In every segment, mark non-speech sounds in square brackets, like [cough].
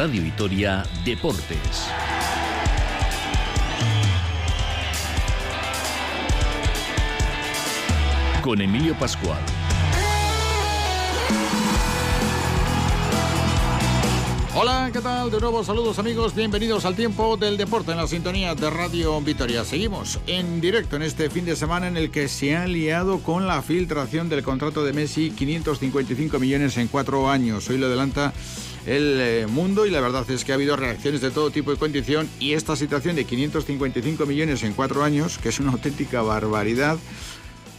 Radio Vitoria Deportes. Con Emilio Pascual. Hola, ¿qué tal? De nuevo saludos amigos, bienvenidos al tiempo del deporte en la sintonía de Radio Vitoria. Seguimos en directo en este fin de semana en el que se ha liado con la filtración del contrato de Messi, 555 millones en cuatro años. Hoy lo adelanta el eh, mundo y la verdad es que ha habido reacciones de todo tipo y condición y esta situación de 555 millones en cuatro años, que es una auténtica barbaridad,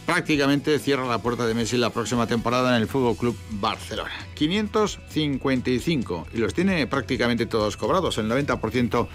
prácticamente cierra la puerta de Messi la próxima temporada en el Fútbol Club Barcelona. 555 y los tiene prácticamente todos cobrados, el 90%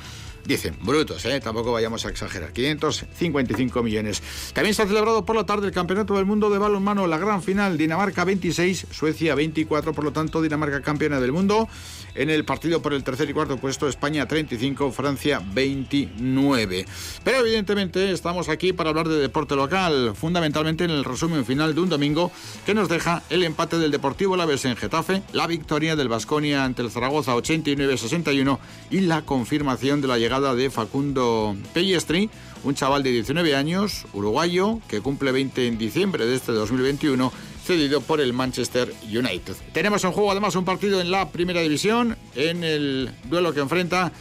Dicen, brutos, ¿eh? tampoco vayamos a exagerar. 555 millones. También se ha celebrado por la tarde el Campeonato del Mundo de Balonmano, la gran final, Dinamarca 26, Suecia 24, por lo tanto Dinamarca campeona del mundo. En el partido por el tercer y cuarto puesto, España 35, Francia 29. Pero evidentemente estamos aquí para hablar de deporte local, fundamentalmente en el resumen final de un domingo que nos deja el empate del Deportivo La Laves en Getafe, la victoria del Vasconia ante el Zaragoza 89-61 y la confirmación de la llegada de Facundo Pellestri, un chaval de 19 años, uruguayo, que cumple 20 en diciembre de este 2021, cedido por el Manchester United. Tenemos en juego además un partido en la primera división, en el duelo que enfrenta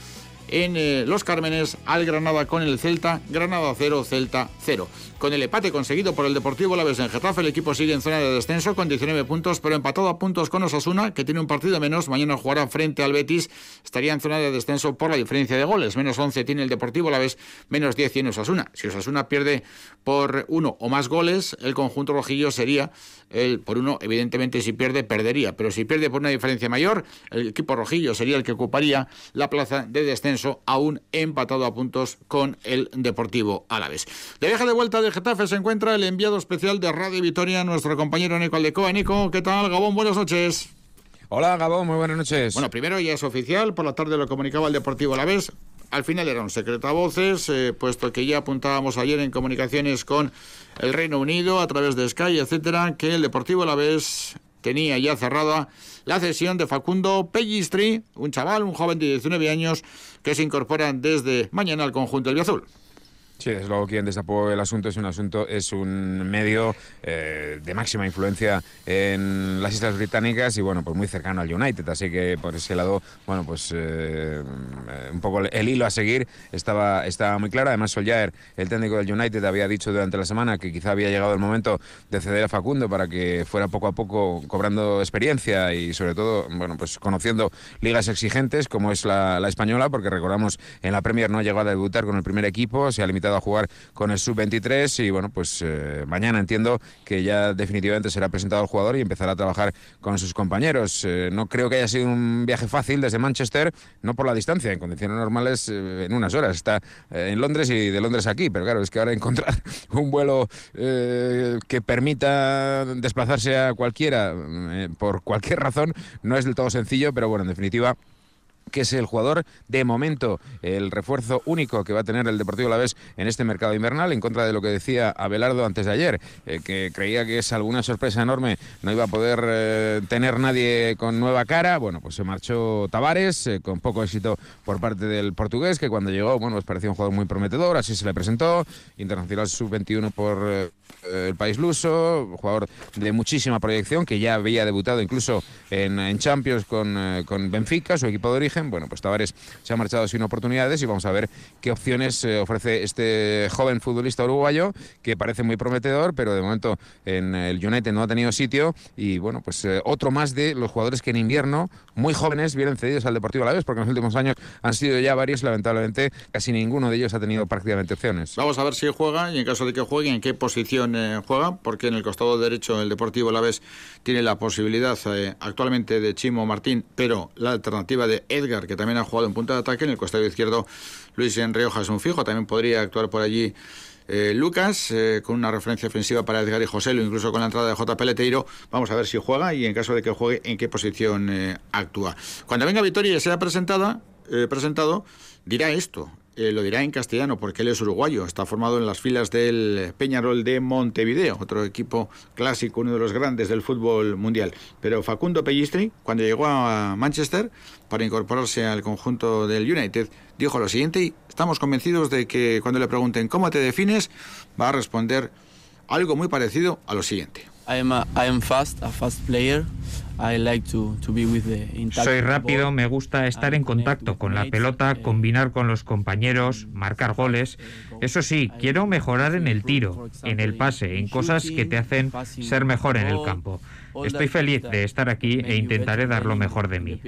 en eh, Los Cármenes al Granada con el Celta, Granada 0, Celta 0. Con el empate conseguido por el Deportivo Laves en Getafe, el equipo sigue en zona de descenso con 19 puntos, pero empatado a puntos con Osasuna, que tiene un partido menos. Mañana jugará frente al Betis. Estaría en zona de descenso por la diferencia de goles. Menos 11 tiene el Deportivo Laves, menos 10 tiene Osasuna. Si Osasuna pierde por uno o más goles, el conjunto rojillo sería el por uno. Evidentemente, si pierde, perdería. Pero si pierde por una diferencia mayor, el equipo rojillo sería el que ocuparía la plaza de descenso, aún empatado a puntos con el Deportivo Alavés. De viaje de vuelta de de Getafe se encuentra el enviado especial de Radio Vitoria, nuestro compañero Nico Aldecoa. Nico, ¿qué tal? Gabón, buenas noches. Hola Gabón, muy buenas noches. Bueno, primero ya es oficial, por la tarde lo comunicaba el Deportivo a la vez. Al final era un secreto a voces, eh, puesto que ya apuntábamos ayer en comunicaciones con el Reino Unido a través de Sky, etcétera, que el Deportivo a la vez tenía ya cerrada la cesión de Facundo Pellistri, un chaval, un joven de 19 años que se incorpora desde mañana al conjunto del Azul. Sí, desde luego quien destapó el asunto es un asunto, es un medio eh, de máxima influencia en las Islas Británicas y bueno, pues muy cercano al United, así que por ese lado, bueno, pues eh, un poco el hilo a seguir estaba, estaba muy claro. Además, Soljaer, el técnico del United, había dicho durante la semana que quizá había llegado el momento de ceder a Facundo para que fuera poco a poco cobrando experiencia y sobre todo, bueno, pues conociendo ligas exigentes como es la, la española, porque recordamos en la Premier no ha llegado a debutar con el primer equipo, se ha limitado a jugar con el sub-23 y bueno, pues eh, mañana entiendo que ya definitivamente será presentado el jugador y empezará a trabajar con sus compañeros. Eh, no creo que haya sido un viaje fácil desde Manchester, no por la distancia, en condiciones normales eh, en unas horas. Está en Londres y de Londres aquí, pero claro, es que ahora encontrar [laughs] un vuelo que permita desplazarse a cualquiera por cualquier razón no es del todo sencillo, pero bueno, en definitiva que es el jugador de momento, el refuerzo único que va a tener el Deportivo La Vez en este mercado invernal, en contra de lo que decía Abelardo antes de ayer, eh, que creía que es alguna sorpresa enorme, no iba a poder eh, tener nadie con nueva cara. Bueno, pues se marchó Tavares, eh, con poco éxito por parte del portugués, que cuando llegó, bueno, pues parecía un jugador muy prometedor, así se le presentó, internacional sub-21 por el país luso, jugador de muchísima proyección, que ya había debutado incluso en, Champions con, con Benfica, su equipo de origen bueno, pues Tavares se ha marchado sin oportunidades y vamos a ver qué opciones eh, ofrece este joven futbolista uruguayo que parece muy prometedor, pero de momento en el United no ha tenido sitio. Y bueno, pues eh, otro más de los jugadores que en invierno, muy jóvenes, vienen cedidos al Deportivo a la vez, porque en los últimos años han sido ya varios, lamentablemente casi ninguno de ellos ha tenido prácticamente opciones. Vamos a ver si juega y en caso de que juegue, en qué posición eh, juega, porque en el costado derecho el Deportivo la vez tiene la posibilidad actualmente de Chimo Martín, pero la alternativa de Edgar que también ha jugado en punta de ataque. En el costado izquierdo, Luis Enrioja es un fijo. También podría actuar por allí eh, Lucas, eh, con una referencia ofensiva para Edgar y José, incluso con la entrada de J. Peleteiro. Vamos a ver si juega y en caso de que juegue, en qué posición eh, actúa. Cuando venga Vitoria y sea presentada, presentado, dirá esto. Eh, lo dirá en castellano porque él es uruguayo, está formado en las filas del Peñarol de Montevideo, otro equipo clásico, uno de los grandes del fútbol mundial. Pero Facundo Pellistri, cuando llegó a Manchester para incorporarse al conjunto del United, dijo lo siguiente y estamos convencidos de que cuando le pregunten cómo te defines, va a responder algo muy parecido a lo siguiente. fast, a fast player. Soy rápido, me gusta estar en contacto con la pelota, combinar con los compañeros, marcar goles. Eso sí, quiero mejorar en el tiro, en el pase, en cosas que te hacen ser mejor en el campo. Estoy feliz de estar aquí e intentaré dar lo mejor de mí.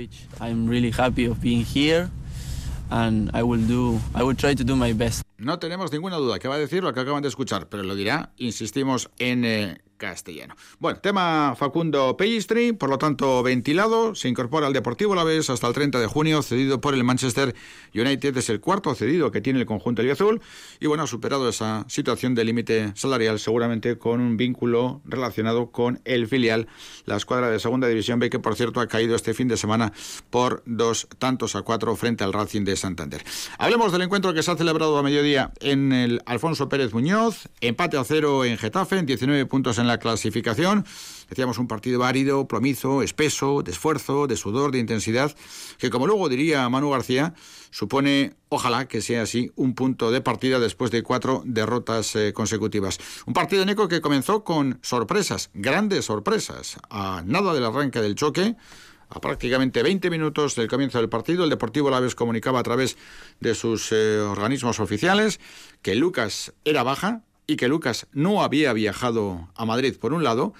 No tenemos ninguna duda que va a decir lo que acaban de escuchar, pero lo dirá, insistimos, en eh, castellano. Bueno, tema Facundo Pellistri, por lo tanto ventilado, se incorpora al Deportivo La Vez hasta el 30 de junio, cedido por el Manchester United, es el cuarto cedido que tiene el conjunto azul y bueno, ha superado esa situación de límite salarial seguramente con un vínculo relacionado con el filial, la escuadra de Segunda División B, que por cierto ha caído este fin de semana por dos tantos a cuatro frente al Racing de Santander. Hablemos del encuentro que se ha celebrado a mediodía en el Alfonso Pérez Muñoz, empate a cero en Getafe, en 19 puntos en la clasificación. Decíamos un partido árido, plomizo, espeso, de esfuerzo, de sudor, de intensidad, que como luego diría Manu García, supone, ojalá que sea así, un punto de partida después de cuatro derrotas eh, consecutivas. Un partido Neco que comenzó con sorpresas, grandes sorpresas, a nada del arranque del choque. A prácticamente 20 minutos del comienzo del partido, el Deportivo Laves comunicaba a través de sus eh, organismos oficiales que Lucas era baja, y que Lucas no había viajado a Madrid por un lado,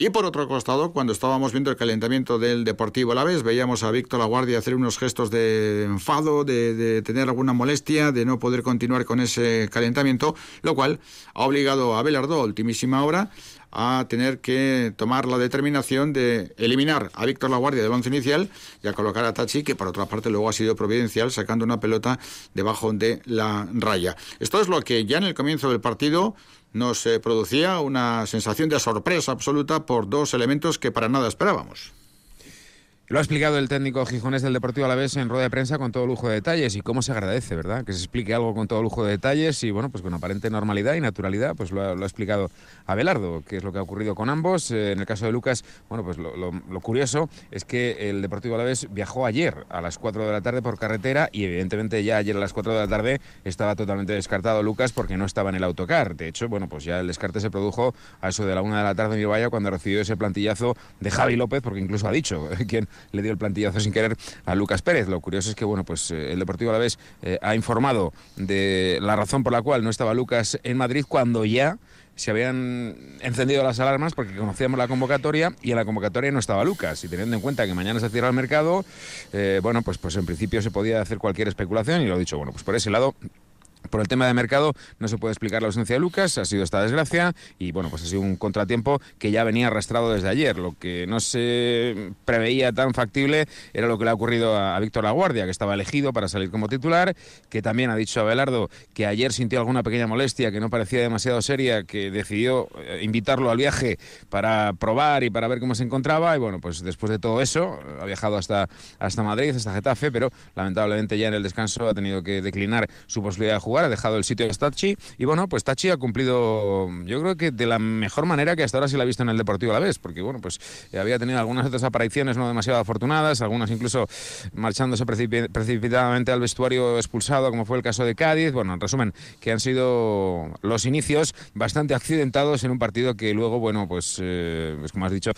y por otro costado, cuando estábamos viendo el calentamiento del Deportivo a la vez, veíamos a Víctor Laguardia hacer unos gestos de enfado, de, de, tener alguna molestia, de no poder continuar con ese calentamiento, lo cual ha obligado a Belardo, ultimísima hora, a tener que tomar la determinación de eliminar a Víctor Laguardia del once inicial y a colocar a Tachi, que por otra parte luego ha sido providencial, sacando una pelota debajo de la raya. Esto es lo que ya en el comienzo del partido nos eh, producía una sensación de sorpresa absoluta por dos elementos que para nada esperábamos. Lo ha explicado el técnico gijonés del Deportivo Alavés en rueda de prensa con todo lujo de detalles y cómo se agradece, ¿verdad? Que se explique algo con todo lujo de detalles y, bueno, pues con aparente normalidad y naturalidad, pues lo ha, explicado Abelardo, que es lo que ha ocurrido con ambos. Eh, en el caso de Lucas, bueno, pues lo, curioso es que el Deportivo Alavés viajó ayer a las 4 de la tarde por carretera y, evidentemente, ya ayer a las 4 de la tarde estaba totalmente descartado Lucas porque no estaba en el autocar. De hecho, bueno, pues ya el descarte se produjo a eso de la 1 de la tarde en Vaya cuando recibió ese plantillazo de Javi López, porque incluso ha dicho [laughs] quien le dio el plantillazo sin querer a Lucas Pérez. Lo curioso es que bueno, pues eh, el Deportivo Alavés eh, ha informado de la razón por la cual no estaba Lucas en Madrid cuando ya se habían encendido las alarmas porque conocíamos la convocatoria y en la convocatoria no estaba Lucas. Y teniendo en cuenta que mañana se cierra el mercado, eh, bueno, pues, pues en principio se podía hacer cualquier especulación y lo he dicho, bueno, pues por ese lado por el tema de mercado no se puede explicar la ausencia de Lucas, ha sido esta desgracia y bueno, pues ha sido un contratiempo que ya venía arrastrado desde ayer. Lo que no se preveía tan factible era lo que le ha ocurrido a, Víctor Laguardia, que estaba elegido para salir como titular, que también ha dicho a Belardo que ayer sintió alguna pequeña molestia que no parecía demasiado seria, que decidió eh, invitarlo al viaje para probar y para ver cómo se encontraba y bueno, pues después de todo eso ha viajado hasta, hasta Madrid, hasta Getafe, pero lamentablemente ya en el descanso ha tenido que declinar su posibilidad de jugar, ha dejado el sitio de Tachi y bueno, pues Tachi ha cumplido yo creo que de la mejor manera que hasta ahora se la ha visto en el Deportivo a la vez, porque bueno, pues había tenido algunas otras apariciones no demasiado afortunadas, algunas incluso marchándose precipitadamente al vestuario expulsado, como fue el caso de Cádiz. Bueno, en resumen, que han sido los inicios bastante accidentados en un partido que luego, bueno, pues, eh, pues como has dicho,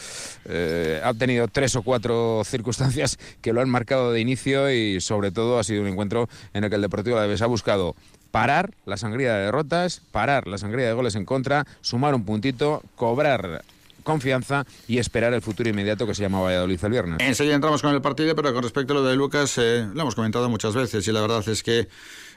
eh, ha tenido tres o cuatro circunstancias que lo han marcado de inicio y sobre todo ha sido un encuentro en el que el Deportivo a la vez ha buscado parar la sangría de derrotas, parar la sangría de goles en contra, sumar un puntito, cobrar confianza y esperar el futuro inmediato que se llama Valladolid el viernes. Enseguida entramos con el partido, pero con respecto a lo de Lucas, eh, lo hemos comentado muchas veces y la verdad es que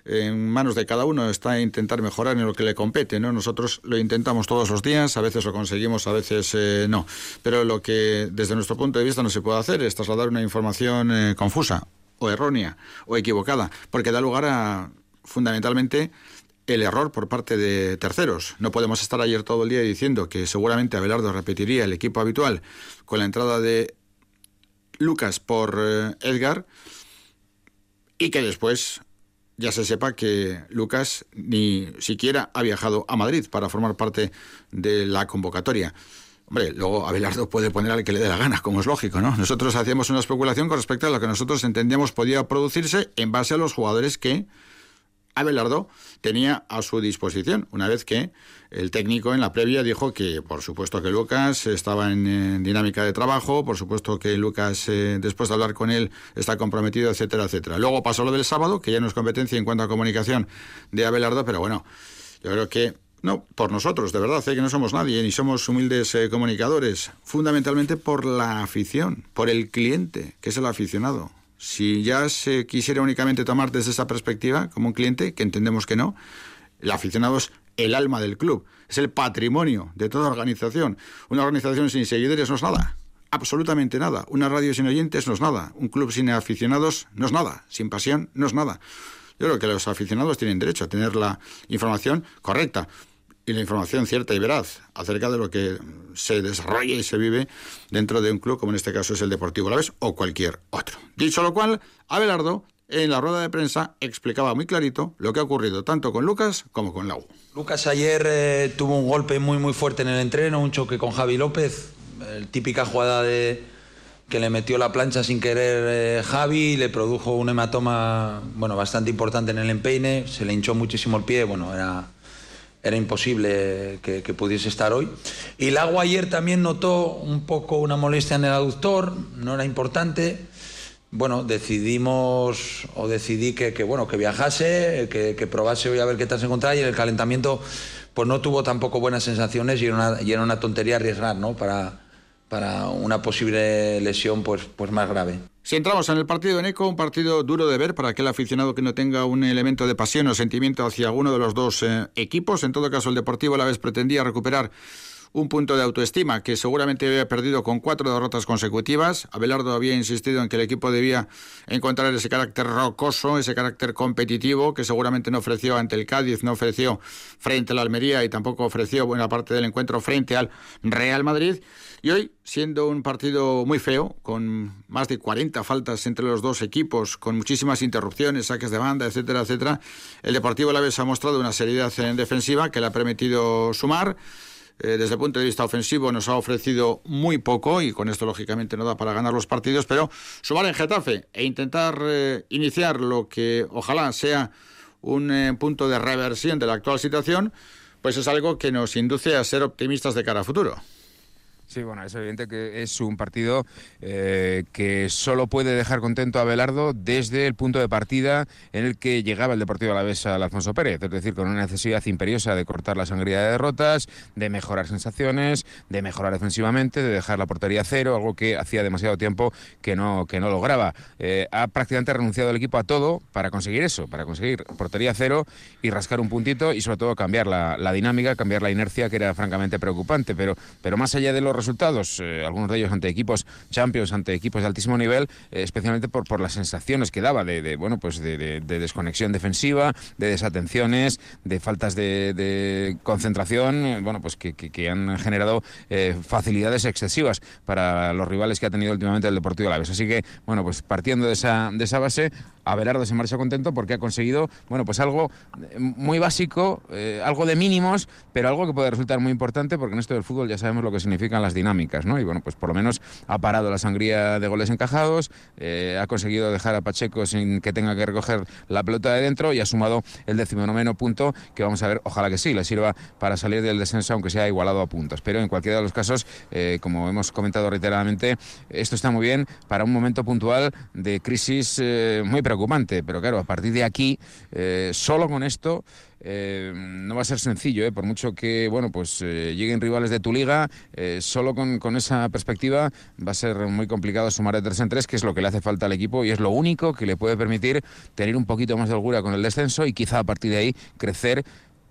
en manos de cada uno está intentar mejorar en lo que le compete, ¿no? Nosotros lo intentamos todos los días, a veces lo conseguimos, a veces eh, no. Pero lo que desde nuestro punto de vista no se puede hacer es trasladar una información eh, confusa o errónea o equivocada, porque da lugar a fundamentalmente el error por parte de terceros. No podemos estar ayer todo el día diciendo que seguramente Abelardo repetiría el equipo habitual con la entrada de Lucas por eh, Edgar y que después ya se sepa que Lucas ni siquiera ha viajado a Madrid para formar parte de la convocatoria. Hombre, luego Abelardo puede poner al que le dé la gana, como es lógico, ¿no? Nosotros hacíamos una especulación con respecto a lo que nosotros entendíamos podía producirse en base a los jugadores que Abelardo tenía a su disposición, una vez que el técnico en la previa dijo que, por supuesto, que Lucas estaba en, dinámica de trabajo, por supuesto que Lucas, eh, después de hablar con él, está comprometido, etcétera, etcétera. Luego pasó lo del sábado, que ya no es competencia en cuanto a comunicación de Abelardo, pero bueno, yo creo que no, por nosotros, de verdad, sé que no somos nadie, ni somos humildes eh, comunicadores, fundamentalmente por la afición, por el cliente, que es el aficionado. Si ya se quisiera únicamente tomar desde esa perspectiva, como un cliente, que entendemos que no, el aficionado es el alma del club, es el patrimonio de toda organización. Una organización sin seguidores no es nada, absolutamente nada. Una radio sin oyentes no es nada. Un club sin aficionados no es nada. Sin pasión no es nada. Yo creo que los aficionados tienen derecho a tener la información correcta y la información cierta y veraz acerca de lo que se desarrolla y se vive dentro de un club, como en este caso es el Deportivo Laves o cualquier otro. Dicho lo cual, Abelardo en la rueda de prensa explicaba muy clarito lo que ha ocurrido tanto con Lucas como con Lau. Lucas ayer eh, tuvo un golpe muy muy fuerte en el entreno, un choque con Javi López, el típica jugada de que le metió la plancha sin querer eh, Javi, le produjo un hematoma bueno, bastante importante en el empeine, se le hinchó muchísimo el pie, bueno, era era imposible que, pudiese estar hoy. Y Lago ayer también notó un poco una molestia en el aductor, no era importante. Bueno, decidimos, o decidí que, bueno, que viajase, que, probase hoy a ver qué tal se encontraba y en el calentamiento pues no tuvo tampoco buenas sensaciones y era una, y era una tontería arriesgar, ¿no? Para, para una posible lesión pues, pues más grave. Si entramos en el partido de Eco, un partido duro de ver para aquel aficionado que no tenga un elemento de pasión o sentimiento hacia alguno de los dos eh, equipos. En todo caso, el Deportivo a la vez pretendía recuperar un punto de autoestima que seguramente había perdido con cuatro derrotas consecutivas. Abelardo había insistido en que el equipo debía encontrar ese carácter rocoso, ese carácter competitivo que seguramente no ofreció ante el Cádiz, no ofreció frente a la Almería y tampoco ofreció buena parte del encuentro frente al Real Madrid. Y hoy, siendo un partido muy feo, con más de 40 faltas entre los dos equipos, con muchísimas interrupciones, saques de banda, etcétera, etcétera, el Deportivo Alavés ha mostrado una seriedad en defensiva que le ha permitido sumar. Eh, desde el punto de vista ofensivo nos ha ofrecido muy poco y con esto lógicamente no da para ganar los partidos, pero sumar en Getafe e intentar eh, iniciar lo que ojalá sea un eh, punto de reversión de la actual situación, pues es algo que nos induce a ser optimistas de cara a futuro. Sí, bueno, es evidente que es un partido eh, que solo puede dejar contento a Belardo desde el punto de partida en el que llegaba el Deportivo Alavés al Alfonso Pérez, es decir, con una necesidad imperiosa de cortar la sangría de derrotas, de mejorar sensaciones, de mejorar defensivamente, de dejar la portería cero, algo que hacía demasiado tiempo que no, que no lograba. Eh, ha prácticamente renunciado el equipo a todo para conseguir eso, para conseguir portería cero y rascar un puntito y sobre todo cambiar la, la dinámica, cambiar la inercia que era francamente preocupante, pero, pero más allá de los resultados, eh, algunos de ellos ante equipos champions, ante equipos de altísimo nivel, eh, especialmente por, por las sensaciones que daba de, bueno, pues de, desconexión defensiva, de desatenciones, de faltas de, concentración, eh, bueno, pues que, han generado facilidades excesivas para los rivales que ha tenido últimamente el Deportivo Alavés. Así que, bueno, pues partiendo de esa, de esa base, Abelardo se marcha contento porque ha conseguido, bueno, pues algo muy básico, algo de mínimos, pero algo que puede resultar muy importante porque en esto del fútbol ya sabemos lo que significan las dinámicas, ¿no? Y bueno, pues por lo menos ha parado la sangría de goles encajados, eh, ha conseguido dejar a Pacheco sin que tenga que recoger la pelota de dentro y ha sumado el decimonoveno punto que vamos a ver, ojalá que sí, le sirva para salir del descenso aunque sea igualado a puntos. Pero en cualquiera de los casos, eh, como hemos comentado reiteradamente, esto está muy bien para un momento puntual de crisis eh, muy preocupante, pero claro, a partir de aquí, solo con esto, eh, no va a ser sencillo, ¿eh? por mucho que bueno pues eh, lleguen rivales de tu liga, solo con, esa perspectiva va a ser muy complicado sumar de tres en tres, que es lo que le hace falta al equipo y es lo único que le puede permitir tener un poquito más de holgura con el descenso y quizá a partir de ahí crecer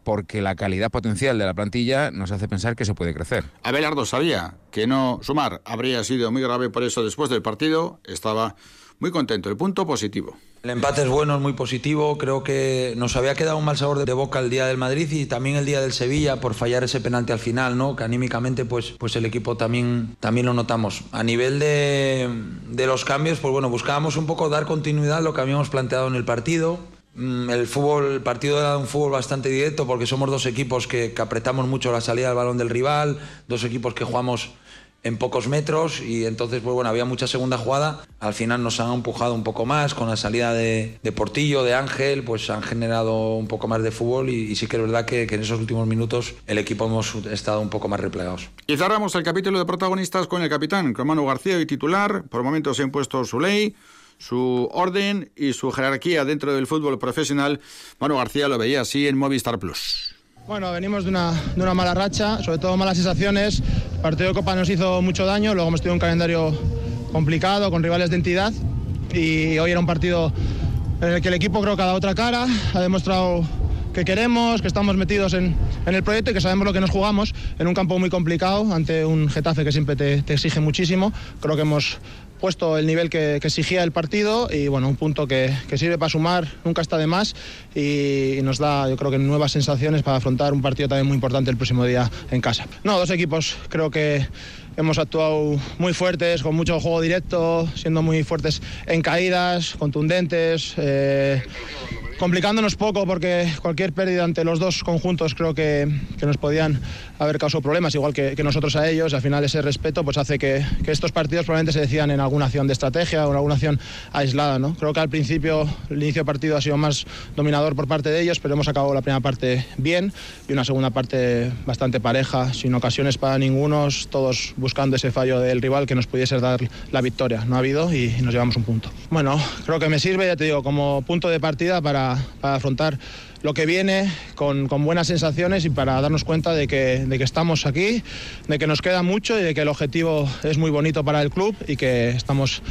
porque la calidad potencial de la plantilla nos hace pensar que se puede crecer. Abelardo sabía que no sumar habría sido muy grave, por eso después del partido estaba muy contento. El punto positivo. El empate es bueno, es muy positivo. Creo que nos había quedado un mal sabor de boca el día del Madrid y también el día del Sevilla por fallar ese penalti al final, ¿no? Que anímicamente, pues, pues el equipo también, también lo notamos. A nivel de, de los cambios, pues bueno, buscábamos un poco dar continuidad a lo que habíamos planteado en el partido Mm, el fútbol, el partido era un fútbol bastante directo porque somos dos equipos que, que apretamos mucho la salida del balón del rival, dos equipos que jugamos en pocos metros y entonces pues bueno había mucha segunda jugada. Al final nos han empujado un poco más con la salida de, Portillo de Ángel pues han generado un poco más de fútbol y, sí que es verdad que, en esos últimos minutos el equipo hemos estado un poco más replegados. Y cerramos el capítulo de protagonistas con el capitán con Manu García y titular. Por momentos se ha impuesto su ley su orden y su jerarquía dentro del fútbol profesional. Manu García lo veía así en Movistar Plus bueno, venimos de una, de una mala racha, sobre todo malas sensaciones. El partido de Copa nos hizo mucho daño, luego hemos tenido un calendario complicado, con rivales de entidad, y hoy era un partido en el que el equipo creo que ha dado otra cara, ha demostrado que queremos, que estamos metidos en, en, el proyecto y que sabemos lo que nos jugamos en un campo muy complicado ante un Getafe que siempre te, te exige muchísimo. Creo que hemos puesto el nivel que, exigía el partido y bueno, un punto que, sirve para sumar, nunca está de más y, nos da yo creo que nuevas sensaciones para afrontar un partido también muy importante el próximo día en casa. No, dos equipos creo que hemos actuado muy fuertes, con mucho juego directo, siendo muy fuertes en caídas, contundentes. Eh, complicándonos poco porque cualquier pérdida ante los dos conjuntos creo que, nos podían haber causado problemas, igual que, nosotros a ellos. Al final ese respeto pues hace que, estos partidos probablemente se decían en alguna acción de estrategia o en alguna acción aislada. ¿no? Creo que al principio el inicio del partido ha sido más dominador por parte de ellos, pero hemos acabado la primera parte bien y una segunda parte bastante pareja, sin ocasiones para ninguno, todos buscando ese fallo del rival que nos pudiese dar la victoria. No ha habido y nos llevamos un punto. Bueno, creo que me sirve, ya te digo, como punto de partida para para, afrontar lo que viene con, buenas sensaciones y para darnos cuenta de que, de que estamos aquí, de que nos queda mucho y de que el objetivo es muy bonito para el club y que estamos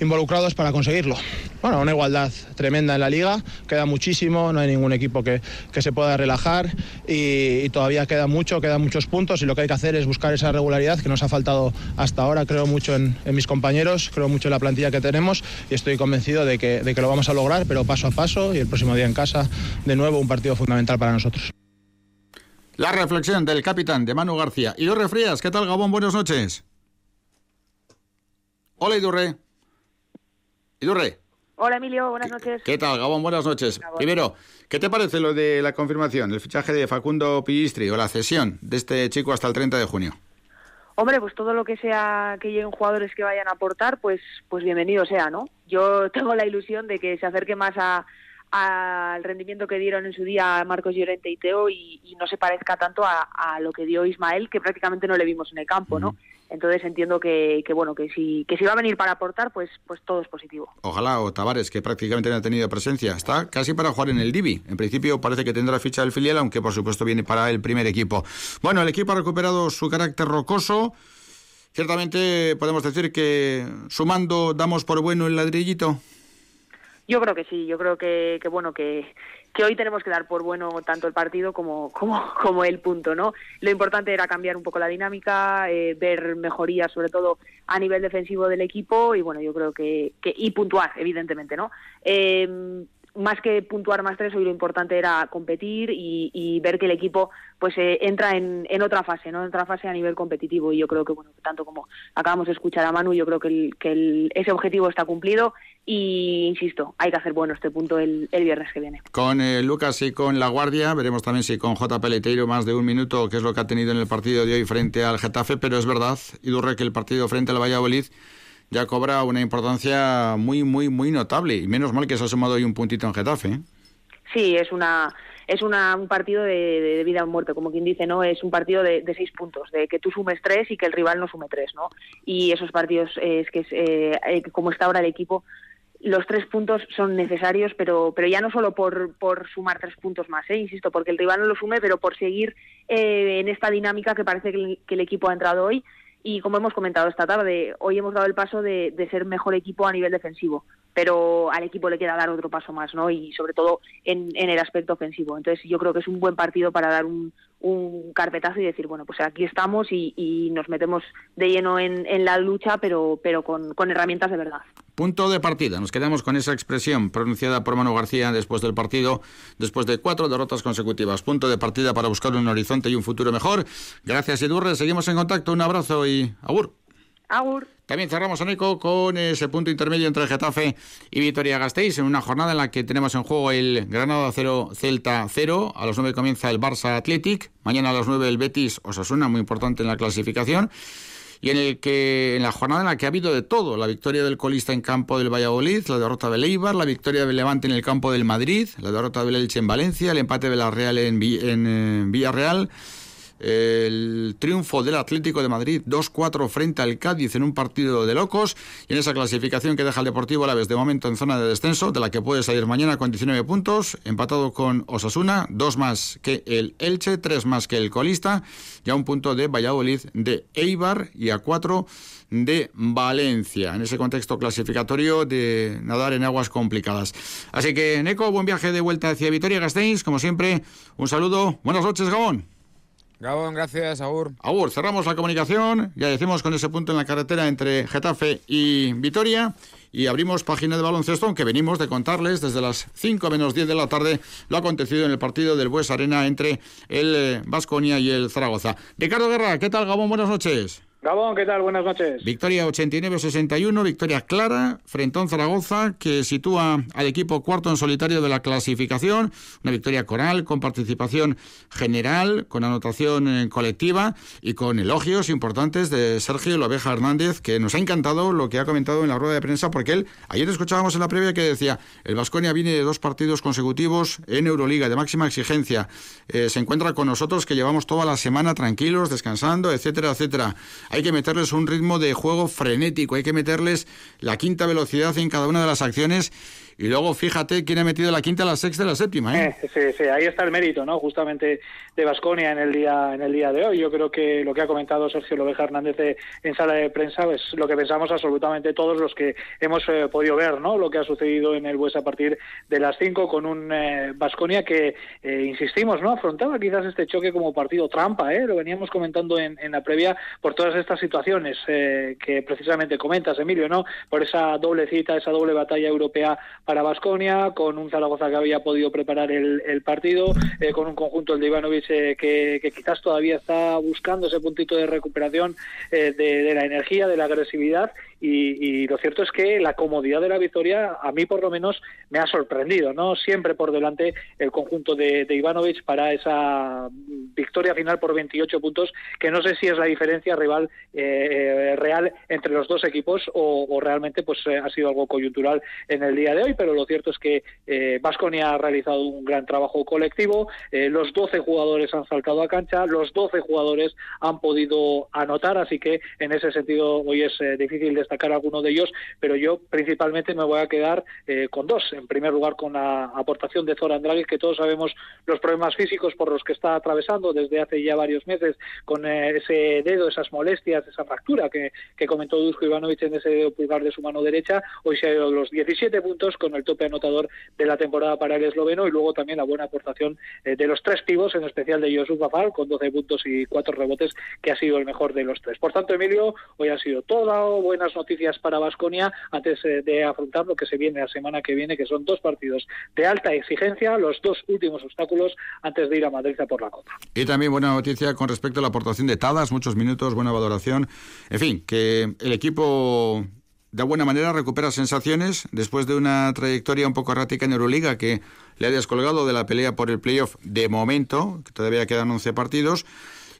involucrados para conseguirlo. Bueno, una igualdad tremenda en la liga, queda muchísimo, no hay ningún equipo que, se pueda relajar y, todavía queda mucho, quedan muchos puntos y lo que hay que hacer es buscar esa regularidad que nos ha faltado hasta ahora. Creo mucho en, mis compañeros, creo mucho en la plantilla que tenemos y estoy convencido de que, de que lo vamos a lograr, pero paso a paso y el próximo día en casa, de nuevo, un partido fundamental para nosotros. La reflexión del capitán de Manu García. Y Idurre Frías, ¿qué tal Gabón? Buenas noches. Hola Idurre. Idurre. Hola Emilio, buenas noches. ¿Qué tal, Gabón? Buenas noches. Primero, ¿qué te parece lo de la confirmación, el fichaje de Facundo Pillistri o la cesión de este chico hasta el 30 de junio? Hombre, pues todo lo que sea que lleguen jugadores que vayan a aportar, pues, pues bienvenido sea, ¿no? Yo [laughs] tengo la ilusión de que se acerque más a, al rendimiento que dieron en su día Marcos Llorente y Teo y, no se parezca tanto a, lo que dio Ismael, que prácticamente no le vimos en el campo, ¿no? Entonces entiendo que, bueno que si que si va a venir para aportar, pues pues todo es positivo. Ojalá o Tavares, que prácticamente no ha tenido presencia, está casi para jugar en el Divi. En principio parece que tendrá ficha del filial, aunque por supuesto viene para el primer equipo. Bueno, el equipo ha recuperado su carácter rocoso. Ciertamente podemos decir que sumando damos por bueno el ladrillito. Yo creo que sí, yo creo que, bueno, que, hoy tenemos que dar por bueno tanto el partido como, como, como el punto, ¿no? Lo importante era cambiar un poco la dinámica, eh, ver mejorías sobre todo a nivel defensivo del equipo y bueno, yo creo que, que y puntuar, evidentemente, ¿no? Eh, más que puntuar más tres, hoy lo importante era competir y, ver que el equipo pues eh, entra en, otra fase, ¿no? En otra fase a nivel competitivo y yo creo que, bueno, tanto como acabamos de escuchar a Manu, yo creo que, ese objetivo está cumplido y, insisto, hay que hacer bueno este punto el, viernes que viene. Con eh, Lucas y con La Guardia, veremos también si con J. Peleteiro más de un minuto, que es lo que ha tenido en el partido de hoy frente al Getafe, pero es verdad, Idurre, que el partido frente al Valladolid ya cobra una importancia muy, muy, muy notable. Y menos mal que se ha sumado hoy un puntito en Getafe. ¿eh? Sí, es una es una, un partido de, vida o muerte, como quien dice, ¿no? Es un partido de, seis puntos, de que tú sumes tres y que el rival no sume tres, ¿no? Y esos partidos, es que eh, eh, como está ahora el equipo, los tres puntos son necesarios, pero, pero ya no solo por, por sumar tres puntos más, ¿eh? insisto, porque el rival no lo sume, pero por seguir en esta dinámica que parece que el, equipo ha entrado hoy y como hemos comentado esta tarde, hoy hemos dado el paso de, ser mejor equipo a nivel defensivo, pero al equipo le queda dar otro paso más, ¿no? Y sobre todo en, el aspecto ofensivo. Entonces yo creo que es un buen partido para dar un, carpetazo y decir, bueno, pues aquí estamos y, nos metemos de lleno en, la lucha, pero, pero con, herramientas de verdad. Punto de partida. Nos quedamos con esa expresión pronunciada por Manu García después del partido, después de cuatro derrotas consecutivas. Punto de partida para buscar un horizonte y un futuro mejor. Gracias, Edurre. Seguimos en contacto. Un abrazo y agur. También cerramos, Aneco, con ese punto intermedio entre Getafe y Vitoria Gasteiz, en una jornada en la que tenemos en juego el Granada 0, Celta 0. A las 9 comienza el Barça Athletic. Mañana a las 9 el Betis Osasuna, muy importante en la clasificación y en el que en la jornada en la que ha habido de todo, la victoria del colista en campo del Valladolid, la derrota del Eibar, la victoria del Levante en el campo del Madrid, la derrota del Elche en Valencia, el empate de la Real en, en eh, Villarreal, el triunfo del Atlético de Madrid 2-4 frente al Cádiz en un partido de locos y en esa clasificación que deja el Deportivo a la vez de momento en zona de descenso, de la que puede salir mañana con 19 puntos, empatado con Osasuna, dos más que el Elche, tres más que el colista, ya un punto de Valladolid de Eibar y a cuatro de Valencia, en ese contexto clasificatorio de nadar en aguas complicadas. Así que, Neco, buen viaje de vuelta hacia Vitoria-Gasteiz, como siempre, un saludo, buenas noches, Gabón. Gabón, gracias, Agur. Agur, cerramos la comunicación, ya decimos con ese punto en la carretera entre Getafe y Vitoria y abrimos página de baloncesto, aunque venimos de contarles desde las 5 menos 10 de la tarde lo acontecido en el partido del Bues Arena entre el Vasconia y el Zaragoza. Ricardo Guerra, ¿qué tal, Gabón? Buenas noches. Gabón, ¿qué tal? Buenas noches. Victoria 89-61, victoria clara frente a Zaragoza que sitúa al equipo cuarto en solitario de la clasificación, una victoria coral con participación general, con anotación eh, colectiva y con elogios importantes de Sergio Lobeja Hernández, que nos ha encantado lo que ha comentado en la rueda de prensa, porque él, ayer escuchábamos en la previa que decía, el Vasconia viene de dos partidos consecutivos en Euroliga de máxima exigencia, eh, se encuentra con nosotros que llevamos toda la semana tranquilos, descansando, etcétera, etcétera hay que meterles un ritmo de juego frenético, hay que meterles la quinta velocidad en cada una de las acciones y luego fíjate quién ha metido la quinta, la sexta y la séptima. ¿eh? eh sí, ahí está el mérito, ¿no? Justamente de Vasconia en el día en el día de hoy. Yo creo que lo que ha comentado Sergio Lobeja Hernández en sala de prensa es lo que pensamos absolutamente todos los que hemos eh, podido ver, ¿no? Lo que ha sucedido en el Bues a partir de las cinco con un Vasconia eh, que, insistimos, ¿no? Afrontaba quizás este choque como partido trampa, ¿eh? Lo veníamos comentando en, en la previa por todas estas situaciones que precisamente comentas, Emilio, ¿no? Por esa doble cita, esa doble batalla europea para Basconia, con un Zaragoza que había podido preparar el, partido, eh, con un conjunto, el de Ivanovic, eh, que, quizás todavía está buscando ese puntito de recuperación eh, de, la energía, de la agresividad y, lo cierto es que la comodidad de la victoria a mí por lo menos me ha sorprendido, ¿no? Siempre por delante el conjunto de, Ivanovic para esa victoria final por 28 puntos, que no sé si es la diferencia rival eh, real entre los dos equipos o, realmente pues eh, ha sido algo coyuntural en el día de hoy, pero lo cierto es que Vasconia eh, ha realizado un gran trabajo colectivo, los 12 jugadores han saltado a cancha, los 12 jugadores han podido anotar, así que en ese sentido hoy es difícil de destacar alguno de ellos, pero yo principalmente me voy a quedar eh, con dos. En primer lugar, con la aportación de Zora Andrade, que todos sabemos los problemas físicos por los que está atravesando desde hace ya varios meses, con eh, ese dedo, esas molestias, esa fractura que, comentó Dusko Ivanovic en ese dedo pulgar de su mano derecha. Hoy se ha ido los 17 puntos con el tope anotador de la temporada para el esloveno y luego también la buena aportación eh, de los tres pivos, en especial de Josu Bafal, con 12 puntos y cuatro rebotes, que ha sido el mejor de los tres. Por tanto, Emilio, hoy ha sido todo buenas noticias para Vasconia antes eh, de afrontar lo que se viene la semana que viene, que son dos partidos de alta exigencia, los dos últimos obstáculos antes de ir a Madrid a por la Copa. Y también buena noticia con respecto a la aportación de Tadas, muchos minutos, buena valoración. En fin, que el equipo de buena manera recupera sensaciones después de una trayectoria un poco errática en Euroliga que le ha descolgado de la pelea por el playoff de momento, que todavía quedan 11 partidos.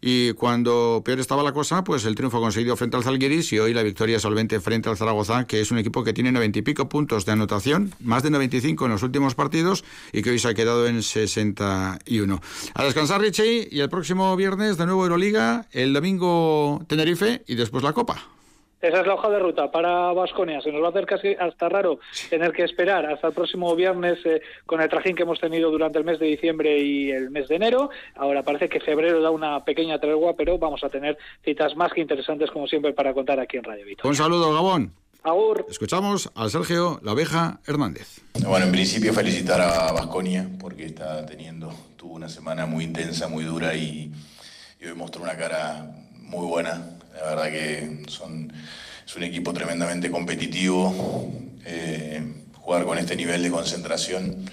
Y cuando peor estaba la cosa, pues el triunfo conseguido frente al Zalgiris y hoy la victoria solvente frente al Zaragoza, que es un equipo que tiene noventa y pico puntos de anotación, más de 95 en los últimos partidos y que hoy se ha quedado en 61. A descansar, Richie, y el próximo viernes de nuevo Euroliga, el domingo Tenerife y después la Copa. Esa es la hoja de ruta para Vasconia. Se nos va a hacer casi hasta raro tener que esperar hasta el próximo viernes eh, con el trajín que hemos tenido durante el mes de diciembre y el mes de enero. Ahora parece que febrero da una pequeña tregua, pero vamos a tener citas más que interesantes como siempre para contar aquí en Radio Vito. Un saludo, Gabón. Agur. Escuchamos al Sergio La Oveja Hernández. Bueno, en principio felicitar a Vasconia porque está teniendo, tuvo una semana muy intensa, muy dura y, y hoy mostró una cara muy buena la verdad que son, es un equipo tremendamente competitivo. Eh, jugar con este nivel de concentración,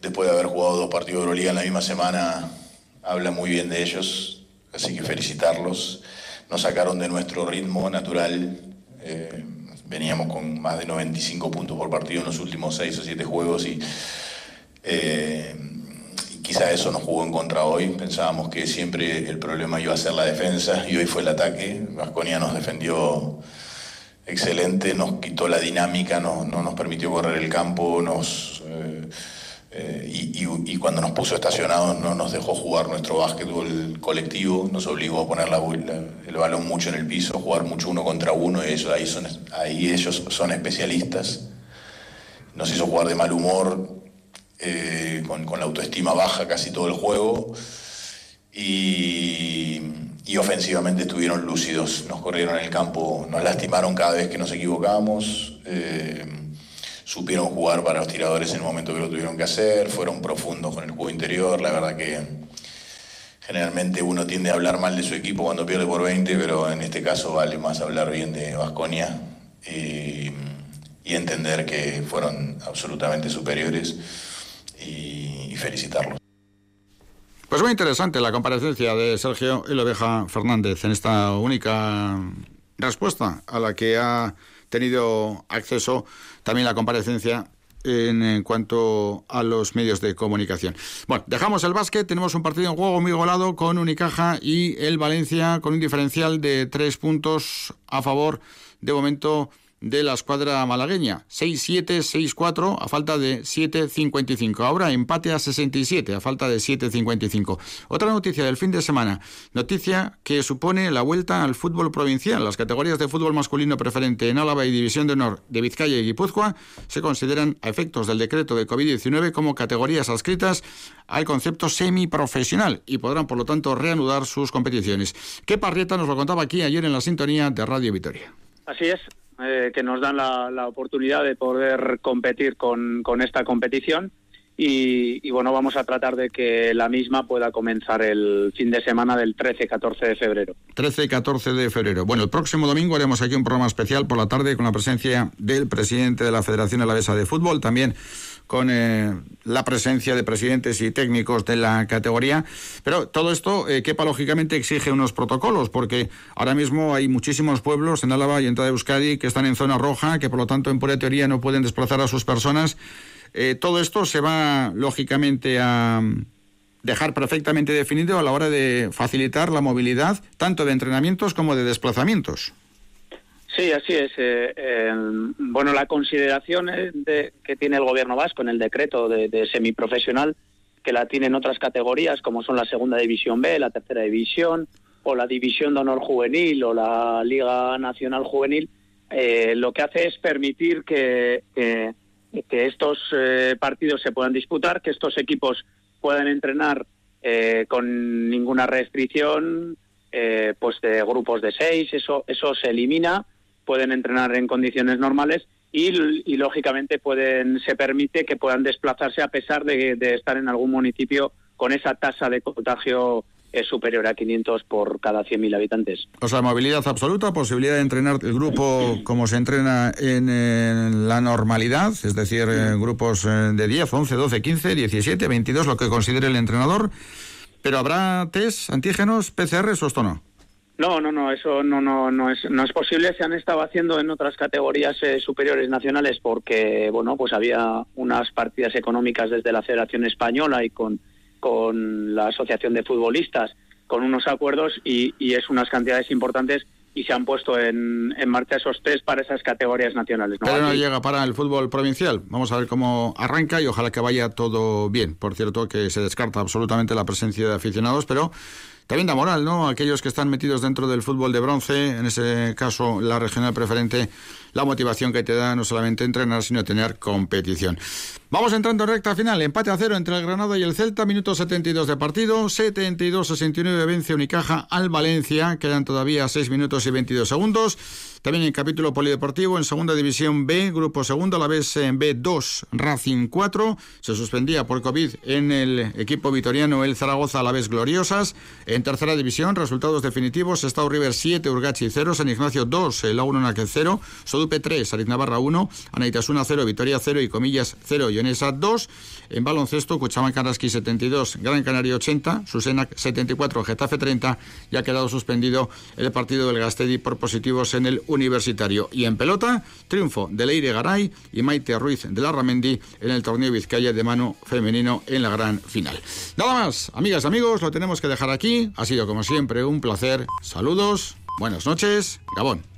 después de haber jugado dos partidos de Euroliga en la misma semana, habla muy bien de ellos. Así que felicitarlos. nos sacaron de nuestro ritmo natural. Eh, veníamos con más de 95 puntos por partido en los últimos 6 o 7 juegos y, eh, quizá eso nos jugó en contra hoy. Pensábamos que siempre el problema iba a ser la defensa y hoy fue el ataque. Vasconia nos defendió excelente, nos quitó la dinámica, no, no nos permitió correr el campo, nos... Eh, eh, y, cuando nos puso estacionados no nos dejó jugar nuestro básquetbol colectivo, nos obligó a poner el balón mucho en el piso, jugar mucho uno contra uno, y ahí, son, ahí ellos son especialistas. Nos hizo jugar de mal humor, eh, con, la autoestima baja casi todo el juego, y, ofensivamente estuvieron lúcidos, nos corrieron en el campo, nos lastimaron cada vez que nos equivocábamos. Eh, supieron jugar para los tiradores en el momento que lo tuvieron que hacer, fueron profundos con el juego interior, la verdad que generalmente uno tiende a hablar mal de su equipo cuando pierde por 20, pero en este caso vale más hablar bien de Vasconia y, y, entender que fueron absolutamente superiores y, y felicitarlos. Pues muy interesante la comparecencia de Sergio y Oveja Fernández en esta única respuesta a la que ha tenido acceso también la comparecencia en, en, cuanto a los medios de comunicación. Bueno, dejamos el básquet, tenemos un partido en juego muy golado con Unicaja y el Valencia con un diferencial de tres puntos a favor de momento de la escuadra malagueña. 6-7, 6-4 a falta de 7-55. Ahora empate a 67 a falta de 7-55. Otra noticia del fin de semana. Noticia que supone la vuelta al fútbol provincial. Las categorías de fútbol masculino preferente en Álava y División de Honor de Vizcaya y Guipúzcoa se consideran a efectos del decreto de COVID-19 como categorías adscritas al concepto semiprofesional y podrán por lo tanto reanudar sus competiciones. ¿Qué Parrieta nos lo contaba aquí ayer en la sintonía de Radio Vitoria? Así es, eh, que nos dan la, la, oportunidad de poder competir con, esta competición. Y, y, bueno, vamos a tratar de que la misma pueda comenzar el fin de semana del 13-14 de febrero. 13 y 14 de febrero. Bueno, el próximo domingo haremos aquí un programa especial por la tarde con la presencia del presidente de la Federación Alavesa de Fútbol, también con eh, la presencia de presidentes y técnicos de la categoría. Pero todo esto, eh, quepa lógicamente, exige unos protocolos, porque ahora mismo hay muchísimos pueblos en Álava y en toda Euskadi que están en zona roja, que por lo tanto, en pura teoría, no pueden desplazar a sus personas. Eh, todo esto se va, lógicamente, a dejar perfectamente definido a la hora de facilitar la movilidad, tanto de entrenamientos como de desplazamientos. Sí, así es. Eh, eh, bueno, la consideración de, que tiene el gobierno vasco en el decreto de, de, semiprofesional, que la tienen otras categorías, como son la segunda división B, la tercera división, o la división de honor juvenil, o la Liga Nacional Juvenil, eh, lo que hace es permitir que, que, que estos eh, partidos se puedan disputar, que estos equipos puedan entrenar eh, con ninguna restricción, pues de grupos de seis, eso, eso se elimina pueden entrenar en condiciones normales y, y, lógicamente pueden se permite que puedan desplazarse a pesar de, de estar en algún municipio con esa tasa de contagio es superior a 500 por cada 100.000 habitantes. O sea, movilidad absoluta, posibilidad de entrenar el grupo como se entrena en, en la normalidad, es decir, eh, grupos de 10, 11, 12, 15, 17, 22, lo que considere el entrenador. Pero habrá test, antígenos, PCRs o esto no? No, no, no, eso no, no, no, es, no es posible. Se han estado haciendo en otras categorías eh, superiores nacionales porque, bueno, pues había unas partidas económicas desde la Federación Española y con, con la Asociación de Futbolistas, con unos acuerdos y, y es unas cantidades importantes y se han puesto en, en, marcha esos test para esas categorías nacionales. ¿no? Pero no llega para el fútbol provincial. Vamos a ver cómo arranca y ojalá que vaya todo bien. Por cierto, que se descarta absolutamente la presencia de aficionados, pero también da moral, ¿no? Aquellos que están metidos dentro del fútbol de bronce, en ese caso la regional preferente, la motivación que te da no solamente entrenar, sino tener competición. Vamos entrando en recta final, empate a cero entre el Granada y el Celta, minuto 72 de partido, 72-69 vence Unicaja al Valencia, quedan todavía 6 minutos y 22 segundos. También en capítulo polideportivo, en segunda división B, grupo segundo, la vez en B2, Racing 4, se suspendía por COVID en el equipo vitoriano el Zaragoza a la vez gloriosas, en tercera división, resultados definitivos, Estado River 7, Urgachi 0, San Ignacio 2, La 1 Naquel 0, Sodupe 3, Ariz Navarra 1, Anaitasuna 0, Vitoria 0 y Comillas 0, Ionesa 2. En baloncesto, Cuchamán Karaski 72, Gran Canaria 80, Susenac 74, Getafe 30 y ha quedado suspendido el partido del Gastedi por positivos en el universitario. Y en pelota, triunfo de Leire Garay y Maite Ruiz de la Ramendi en el torneo Vizcaya de mano femenino en la gran final. Nada más, amigas amigos, lo tenemos que dejar aquí. Ha sido como siempre un placer. Saludos, buenas noches, Gabón.